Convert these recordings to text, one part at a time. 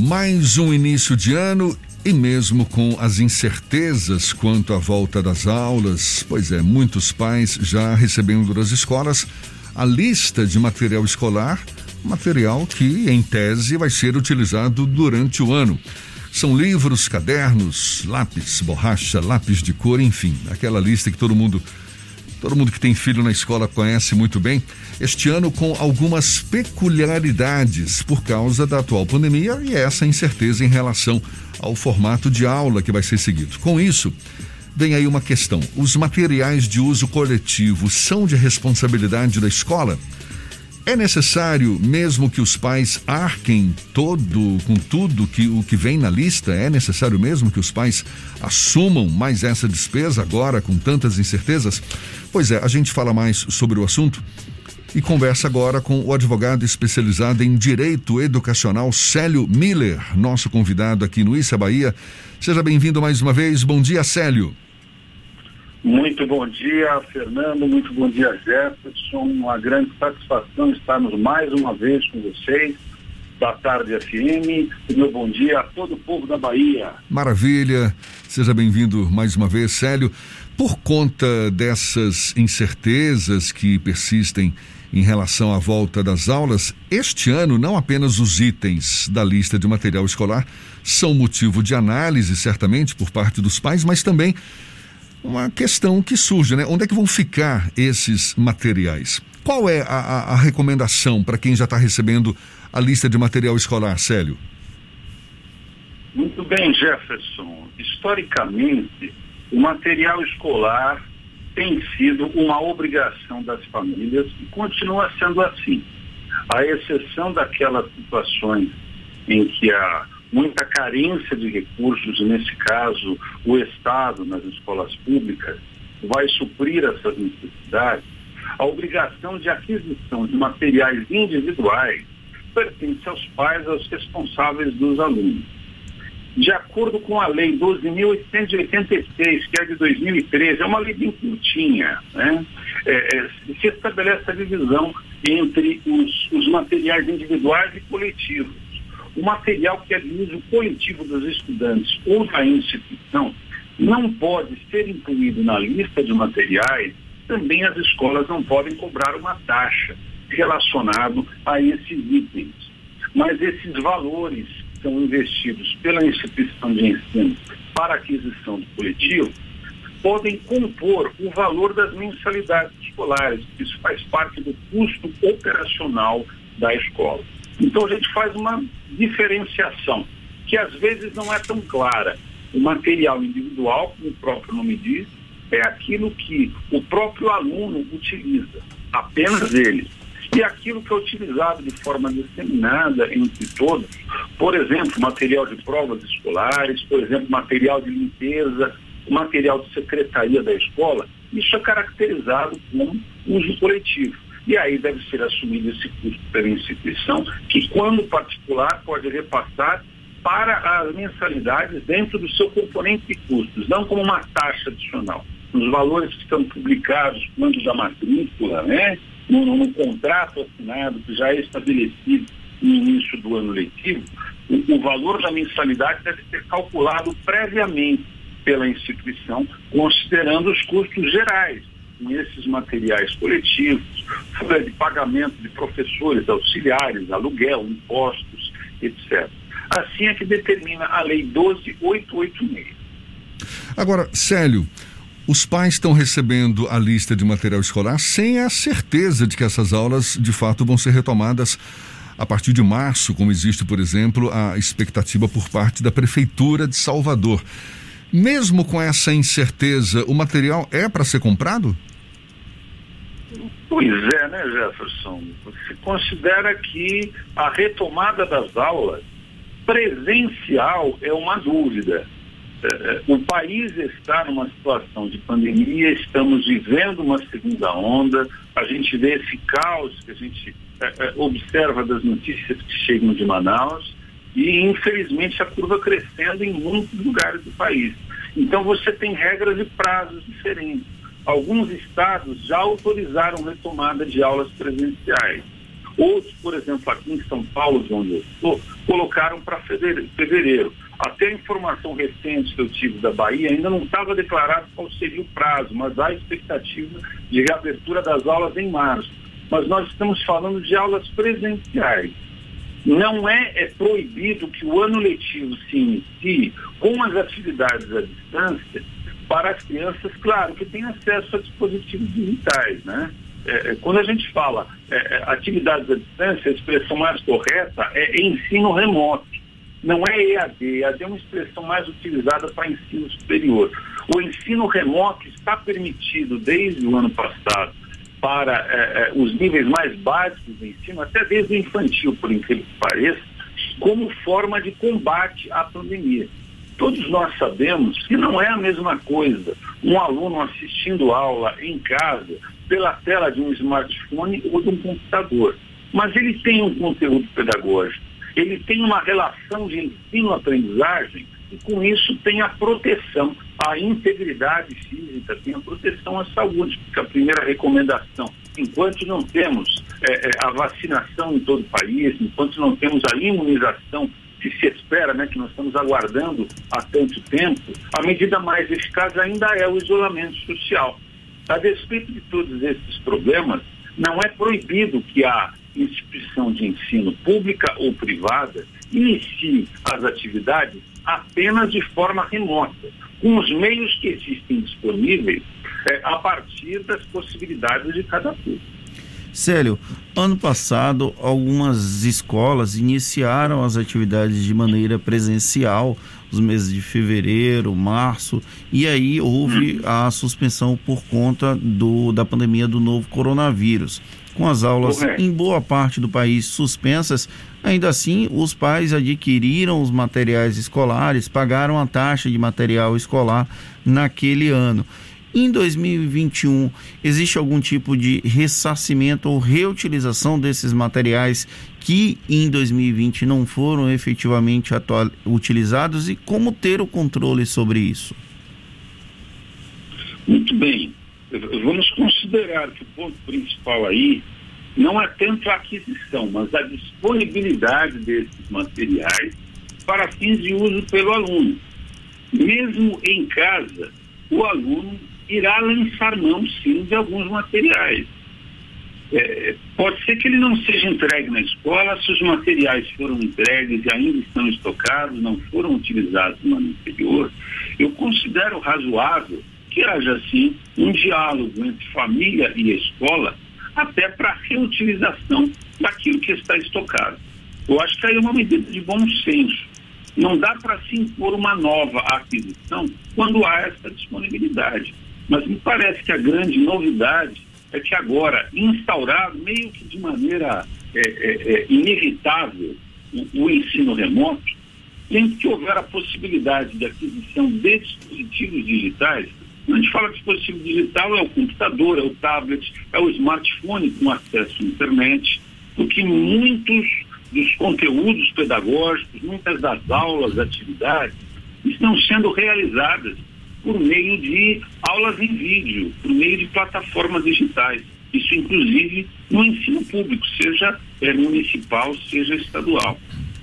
Mais um início de ano e mesmo com as incertezas quanto à volta das aulas, pois é, muitos pais já recebendo das escolas a lista de material escolar, material que, em tese, vai ser utilizado durante o ano. São livros, cadernos, lápis, borracha, lápis de cor, enfim, aquela lista que todo mundo todo mundo que tem filho na escola conhece muito bem, este ano com algumas peculiaridades por causa da atual pandemia e essa incerteza em relação ao formato de aula que vai ser seguido. Com isso, vem aí uma questão: os materiais de uso coletivo são de responsabilidade da escola? É necessário, mesmo que os pais arquem todo com tudo que o que vem na lista, é necessário mesmo que os pais assumam mais essa despesa agora com tantas incertezas? Pois é, a gente fala mais sobre o assunto e conversa agora com o advogado especializado em direito educacional Célio Miller, nosso convidado aqui no Issa Bahia. Seja bem-vindo mais uma vez. Bom dia, Célio. Muito bom dia, Fernando. Muito bom dia, Jefferson. Uma grande satisfação estarmos mais uma vez com vocês da Tarde FM. Meu bom dia a todo o povo da Bahia. Maravilha. Seja bem-vindo mais uma vez, Célio. Por conta dessas incertezas que persistem em relação à volta das aulas, este ano não apenas os itens da lista de material escolar são motivo de análise, certamente, por parte dos pais, mas também uma questão que surge, né? Onde é que vão ficar esses materiais? Qual é a, a, a recomendação para quem já está recebendo a lista de material escolar, Célio? Muito bem, Jefferson. Historicamente, o material escolar tem sido uma obrigação das famílias e continua sendo assim. À exceção daquelas situações em que há muita carência de recursos, nesse caso, o Estado nas escolas públicas vai suprir essas necessidades, a obrigação de aquisição de materiais individuais pertence aos pais, aos responsáveis dos alunos de acordo com a Lei 12.886, que é de 2013, é uma lei bem curtinha, né? É, é, se estabelece a divisão entre os, os materiais individuais e coletivos. O material que é de uso coletivo dos estudantes ou da instituição não pode ser incluído na lista de materiais, também as escolas não podem cobrar uma taxa relacionado a esses itens. Mas esses valores são investidos pela instituição de ensino para aquisição do coletivo podem compor o valor das mensalidades escolares. Isso faz parte do custo operacional da escola. Então a gente faz uma diferenciação que às vezes não é tão clara. O material individual, como o próprio nome diz, é aquilo que o próprio aluno utiliza, apenas ele e aquilo que é utilizado de forma disseminada entre todos, por exemplo, material de provas escolares, por exemplo, material de limpeza, material de secretaria da escola, isso é caracterizado como uso coletivo. E aí deve ser assumido esse custo pela instituição, que quando particular pode repassar para as mensalidades dentro do seu componente de custos, não como uma taxa adicional. Os valores que estão publicados quando da matrícula, né? no, no contrato assinado, que já é estabelecido no início do ano letivo, o, o valor da mensalidade deve ser calculado previamente pela instituição, considerando os custos gerais com esses materiais coletivos, folha de pagamento de professores, auxiliares, aluguel, impostos, etc. Assim é que determina a Lei 12886. Agora, Célio, os pais estão recebendo a lista de material escolar sem a certeza de que essas aulas de fato vão ser retomadas a partir de março, como existe, por exemplo, a expectativa por parte da Prefeitura de Salvador. Mesmo com essa incerteza, o material é para ser comprado? Pois é, né, Jefferson? Se considera que a retomada das aulas presencial é uma dúvida é, o país está numa situação de pandemia, estamos vivendo uma segunda onda, a gente vê esse caos que a gente é, é, observa das notícias que chegam de Manaus e, infelizmente, a curva crescendo em muitos lugares do país. Então, você tem regras e prazos diferentes. Alguns estados já autorizaram retomada de aulas presenciais. Outros, por exemplo, aqui em São Paulo, de onde eu estou, colocaram para fevereiro. Até a informação recente que eu tive da Bahia ainda não estava declarado qual seria o prazo, mas há expectativa de reabertura das aulas em março. Mas nós estamos falando de aulas presenciais. Não é, é proibido que o ano letivo se inicie com as atividades à distância para as crianças, claro, que têm acesso a dispositivos digitais, né? É, é, quando a gente fala é, é, atividades à distância, a expressão mais correta é ensino remoto. Não é EAD. EAD é uma expressão mais utilizada para ensino superior. O ensino remoto está permitido desde o ano passado para é, é os níveis mais básicos do ensino, até desde o infantil, por incrível que pareça, como forma de combate à pandemia. Todos nós sabemos que não é a mesma coisa um aluno assistindo aula em casa pela tela de um smartphone ou de um computador. Mas ele tem um conteúdo pedagógico, ele tem uma relação de ensino-aprendizagem e com isso tem a proteção à integridade física, tem a proteção à saúde, porque a primeira recomendação, enquanto não temos é, a vacinação em todo o país, enquanto não temos a imunização que se espera, né, que nós estamos aguardando há tanto tempo, a medida mais eficaz ainda é o isolamento social. A despeito de todos esses problemas, não é proibido que a instituição de ensino pública ou privada inicie as atividades apenas de forma remota, com os meios que existem disponíveis é, a partir das possibilidades de cada público. Célio, ano passado algumas escolas iniciaram as atividades de maneira presencial, os meses de fevereiro, março, e aí houve a suspensão por conta do, da pandemia do novo coronavírus. Com as aulas em boa parte do país suspensas, ainda assim os pais adquiriram os materiais escolares, pagaram a taxa de material escolar naquele ano. Em 2021, existe algum tipo de ressarcimento ou reutilização desses materiais que em 2020 não foram efetivamente utilizados e como ter o controle sobre isso? Muito bem. Vamos considerar que o ponto principal aí não é tanto a aquisição, mas a disponibilidade desses materiais para fins de uso pelo aluno. Mesmo em casa, o aluno irá lançar mão, sim, de alguns materiais. É, pode ser que ele não seja entregue na escola se os materiais foram entregues e ainda estão estocados, não foram utilizados no ano anterior. Eu considero razoável que haja, assim, um diálogo entre família e escola, até para reutilização daquilo que está estocado. Eu acho que aí é uma medida de bom senso. Não dá para se impor uma nova aquisição quando há essa disponibilidade. Mas me parece que a grande novidade é que agora, instaurado meio que de maneira é, é, é, inevitável o, o, ensino remoto, tem que houver a possibilidade de aquisição de dispositivos digitais. Quando a gente fala de dispositivo digital, é o computador, é o tablet, é o smartphone com acesso à internet, porque muitos dos conteúdos pedagógicos, muitas das aulas, atividades, estão sendo realizadas por meio de aulas em vídeo, por meio de plataformas digitais. Isso, inclusive, no ensino público, seja é, municipal, seja estadual.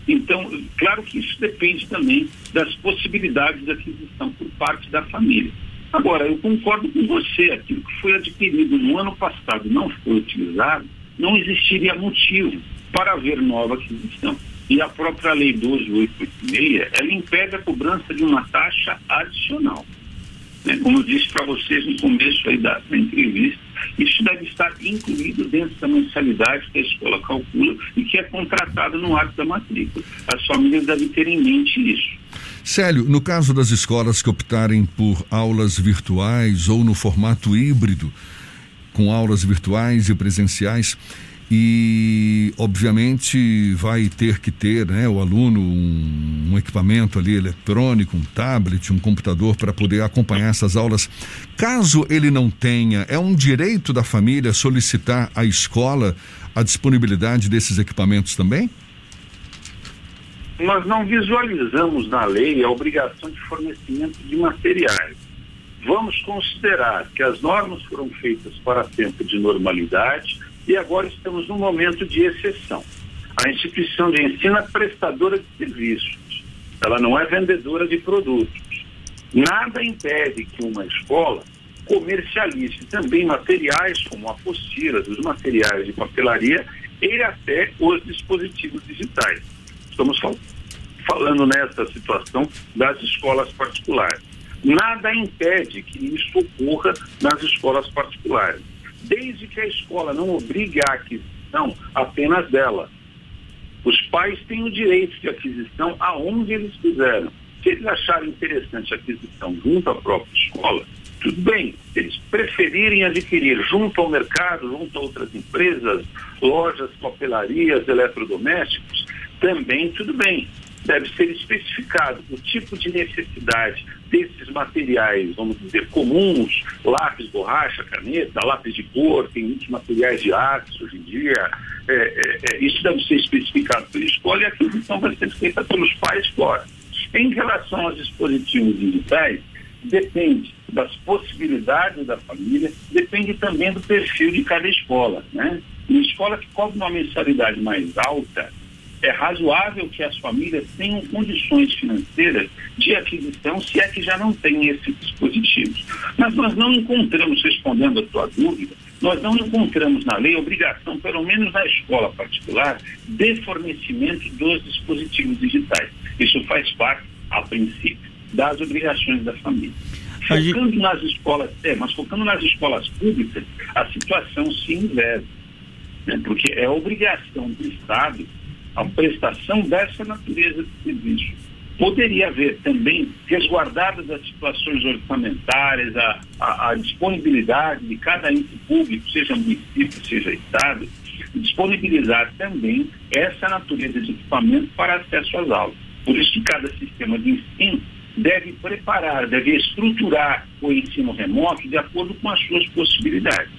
Então, claro que isso depende também das possibilidades de aquisição por parte da família. Agora, eu concordo com você, aquilo que foi adquirido no ano passado não foi utilizado, não existiria motivo para haver nova aquisição. E a própria Lei 12886, ela impede a cobrança de uma taxa adicional. Né? Como eu disse para vocês no começo aí da, da entrevista, isso deve estar incluído dentro da mensalidade que a escola calcula e que é contratado no ato da matrícula. As famílias devem ter em mente isso. Célio, no caso das escolas que optarem por aulas virtuais ou no formato híbrido, com aulas virtuais e presenciais, e obviamente vai ter que ter né, o aluno um, um, equipamento ali eletrônico, um tablet, um computador para poder acompanhar essas aulas. Caso ele não tenha, é um direito da família solicitar à escola a disponibilidade desses equipamentos também? Nós não visualizamos na lei a obrigação de fornecimento de materiais. Vamos considerar que as normas foram feitas para tempo de normalidade e agora estamos num momento de exceção. A instituição de ensino é prestadora de serviços, ela não é vendedora de produtos. Nada impede que uma escola comercialize também materiais como apostilas, os materiais de papelaria e até os dispositivos digitais. Estamos fal falando nessa situação das escolas particulares. Nada impede que isso ocorra nas escolas particulares, desde que a escola não obrigue a aquisição apenas dela. Os pais têm o direito de aquisição aonde eles quiseram. Se eles acharem interessante a aquisição junto à própria escola, tudo bem. Se eles preferirem adquirir junto ao mercado, junto a outras empresas, lojas, papelarias, eletrodomésticos, também tudo bem deve ser especificado o tipo de necessidade desses materiais, vamos dizer, comuns, lápis, borracha, caneta, lápis de cor, tem muitos materiais de arte hoje em dia, é, é, é, isso deve ser especificado pela escola e a aquisição vai ser feita pelos pais fora. Em relação aos dispositivos digitais, depende das possibilidades da família, depende também do perfil de cada escola. Né? Uma escola que cobra uma mensalidade mais alta, é razoável que as famílias tenham condições financeiras de aquisição, se é que já não têm esses dispositivos. Mas nós não encontramos, respondendo a tua dúvida, nós não encontramos na lei obrigação, pelo menos na escola particular, de fornecimento dos dispositivos digitais. Isso faz parte, a princípio, das obrigações da família. Focando nas escolas, é, mas focando nas escolas públicas, a situação se inverte, né, porque é obrigação do Estado a prestação dessa natureza de serviço. Poderia haver também, resguardadas as situações orçamentárias, a, a, a disponibilidade de cada ente público, seja município, seja Estado, disponibilizar também essa natureza de equipamento para acesso às aulas. Por isso que cada sistema de ensino deve preparar, deve estruturar o ensino remoto de acordo com as suas possibilidades.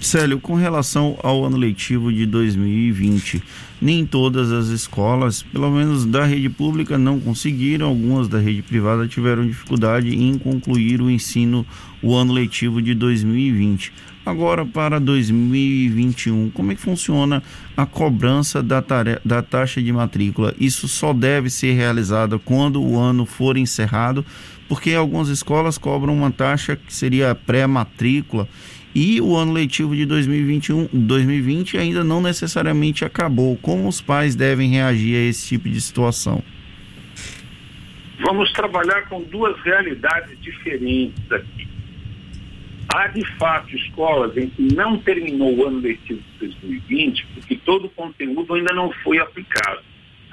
Célio, com relação ao ano letivo de 2020, nem todas as escolas, pelo menos da rede pública, não conseguiram, algumas da rede privada tiveram dificuldade em concluir o ensino, o ano letivo de 2020. Agora, para 2021, como é que funciona a cobrança da, da taxa de matrícula? Isso só deve ser realizada quando o ano for encerrado, porque algumas escolas cobram uma taxa que seria pré-matrícula e o ano letivo de 2021, 2020 ainda não necessariamente acabou. Como os pais devem reagir a esse tipo de situação? Vamos trabalhar com duas realidades diferentes aqui. Há de fato escolas em que não terminou o ano letivo de 2020 porque todo o conteúdo ainda não foi aplicado.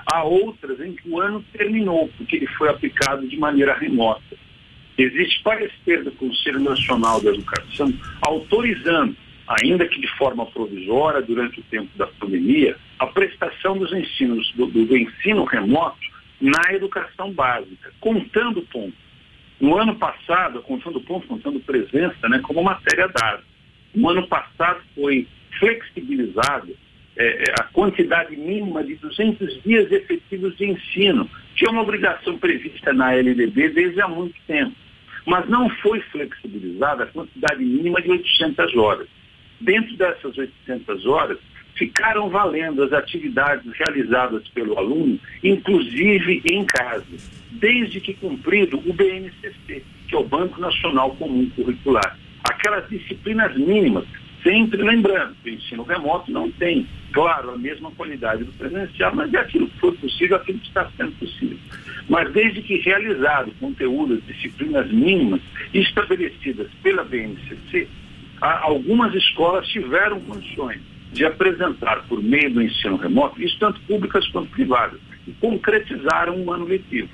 Há outras em que o ano terminou porque ele foi aplicado de maneira remota. Existe parecer do Conselho Nacional da Educação autorizando, ainda que de forma provisória, durante o tempo da pandemia, a prestação dos ensinos, do, do ensino remoto na educação básica, contando pontos. No ano passado, contando pontos, contando presença, né, como matéria dada. No ano passado foi flexibilizado é, a quantidade mínima de 200 dias efetivos de ensino, que é uma obrigação prevista na LDB desde há muito tempo mas não foi flexibilizada a quantidade mínima de 800 horas. Dentro dessas 800 horas, ficaram valendo as atividades realizadas pelo aluno, inclusive em casa, desde que cumprido o BNCC, que é o Banco Nacional Comum Curricular. Aquelas disciplinas mínimas, sempre lembrando que o ensino remoto não tem, claro, a mesma qualidade do presencial, mas é aquilo que foi possível, aquilo que está sendo possível mas desde que realizado conteúdos, disciplinas mínimas estabelecidas pela BNCC, algumas escolas tiveram condições de apresentar por meio do ensino remoto, isso tanto públicas quanto privadas, e concretizaram um ano letivo.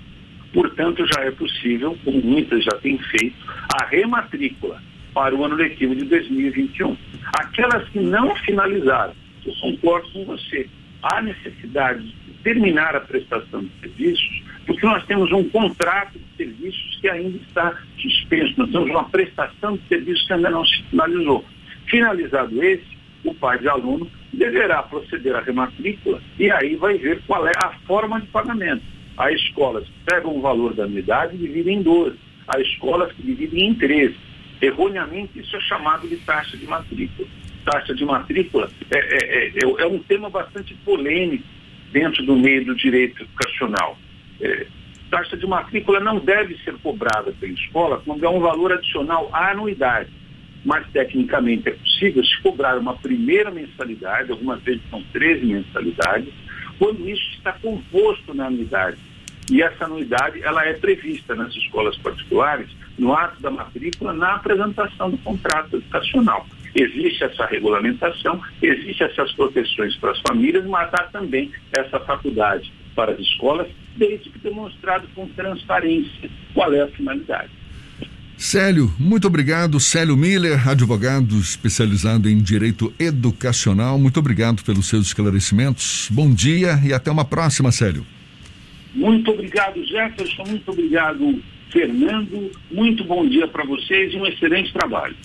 Portanto, já é possível, como muitas já têm feito, a rematrícula para o ano letivo de 2021. Aquelas que não finalizaram, eu concordo com você, há necessidade de terminar a prestação de serviços porque nós temos um contrato de serviços que ainda está suspenso, nós temos uma prestação de serviços que ainda não se finalizou. Finalizado esse, o pai de aluno deverá proceder à rematrícula e aí vai ver qual é a forma de pagamento. Há escolas pegam o valor da unidade e dividem em 12. Há escolas que dividem em 13. Erroneamente, isso é chamado de taxa de matrícula. taxa de matrícula é, é, é, é um tema bastante polêmico dentro do meio do direito educacional. É, taxa de matrícula não deve ser cobrada pela escola quando é um valor adicional à anuidade. Mas, tecnicamente, é possível se cobrar uma primeira mensalidade, algumas vezes são 13 mensalidades, quando isso está composto na anuidade. E essa anuidade ela é prevista nas escolas particulares no ato da matrícula, na apresentação do contrato educacional. Existe essa regulamentação, existe essas proteções para as famílias, mas há também essa faculdade para as escolas, desde que demonstrado com transparência qual é a finalidade. Célio, muito obrigado. Célio Miller, advogado especializado em direito educacional. Muito obrigado pelos seus esclarecimentos. Bom dia e até uma próxima, Célio. Muito obrigado, Jefferson. Muito obrigado, Fernando. Muito bom dia para vocês e um excelente trabalho.